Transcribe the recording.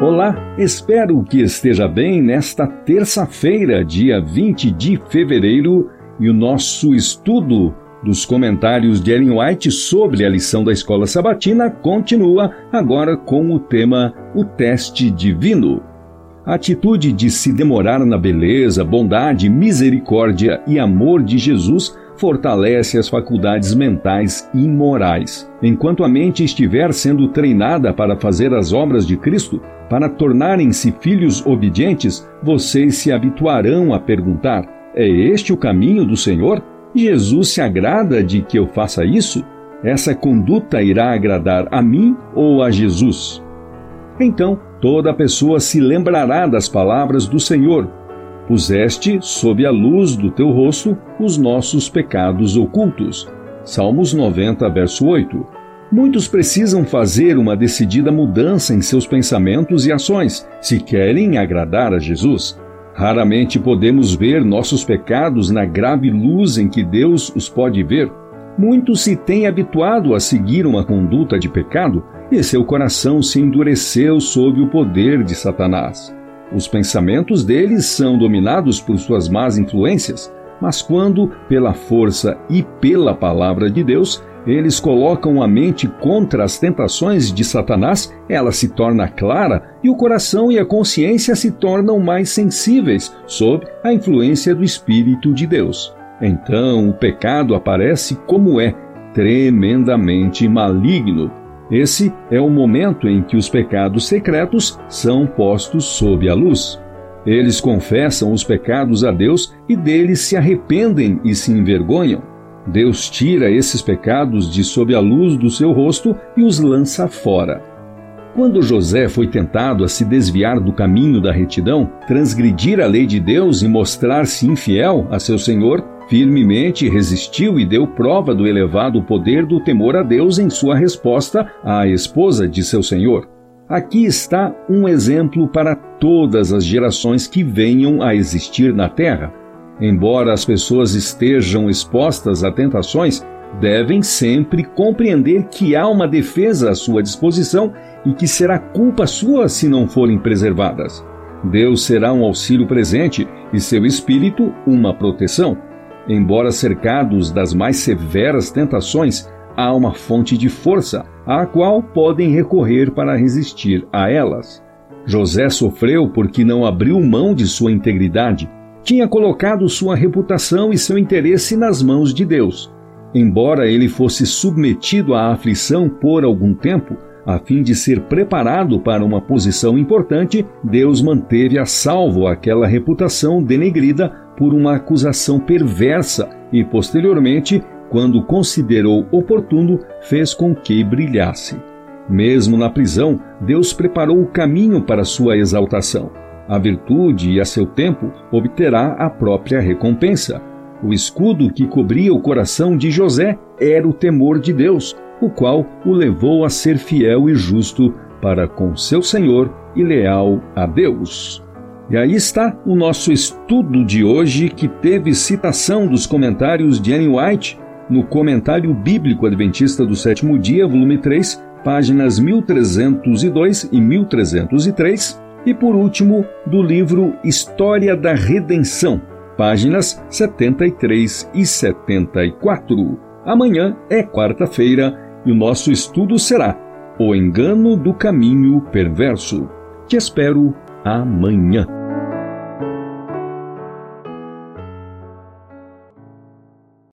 Olá, espero que esteja bem nesta terça-feira, dia 20 de fevereiro, e o nosso estudo dos comentários de Ellen White sobre a lição da escola sabatina continua agora com o tema O Teste Divino. A atitude de se demorar na beleza, bondade, misericórdia e amor de Jesus fortalece as faculdades mentais e morais. Enquanto a mente estiver sendo treinada para fazer as obras de Cristo, para tornarem-se filhos obedientes, vocês se habituarão a perguntar: É este o caminho do Senhor? Jesus se agrada de que eu faça isso? Essa conduta irá agradar a mim ou a Jesus? Então, toda pessoa se lembrará das palavras do Senhor Puseste sob a luz do teu rosto os nossos pecados ocultos. Salmos 90, verso 8. Muitos precisam fazer uma decidida mudança em seus pensamentos e ações se querem agradar a Jesus. Raramente podemos ver nossos pecados na grave luz em que Deus os pode ver. Muitos se têm habituado a seguir uma conduta de pecado e seu coração se endureceu sob o poder de Satanás. Os pensamentos deles são dominados por suas más influências, mas quando, pela força e pela palavra de Deus, eles colocam a mente contra as tentações de Satanás, ela se torna clara e o coração e a consciência se tornam mais sensíveis sob a influência do Espírito de Deus. Então o pecado aparece como é, tremendamente maligno, esse é o momento em que os pecados secretos são postos sob a luz. Eles confessam os pecados a Deus e deles se arrependem e se envergonham. Deus tira esses pecados de sob a luz do seu rosto e os lança fora. Quando José foi tentado a se desviar do caminho da retidão, transgredir a lei de Deus e mostrar-se infiel a seu senhor, firmemente resistiu e deu prova do elevado poder do temor a Deus em sua resposta à esposa de seu senhor. Aqui está um exemplo para todas as gerações que venham a existir na terra. Embora as pessoas estejam expostas a tentações, devem sempre compreender que há uma defesa à sua disposição e que será culpa sua se não forem preservadas. Deus será um auxílio presente e seu espírito uma proteção. Embora cercados das mais severas tentações, há uma fonte de força à qual podem recorrer para resistir a elas. José sofreu porque não abriu mão de sua integridade. Tinha colocado sua reputação e seu interesse nas mãos de Deus. Embora ele fosse submetido à aflição por algum tempo, a fim de ser preparado para uma posição importante, Deus manteve a salvo aquela reputação denegrida por uma acusação perversa e, posteriormente, quando considerou oportuno, fez com que brilhasse. Mesmo na prisão, Deus preparou o caminho para sua exaltação. A virtude, a seu tempo, obterá a própria recompensa. O escudo que cobria o coração de José era o temor de Deus, o qual o levou a ser fiel e justo para com seu Senhor e leal a Deus. E aí está o nosso estudo de hoje, que teve citação dos comentários de Annie White no Comentário Bíblico Adventista do Sétimo Dia, volume 3, páginas 1302 e 1303, e por último, do livro História da Redenção, páginas 73 e 74. Amanhã é quarta-feira e o nosso estudo será O Engano do Caminho Perverso. Te espero amanhã.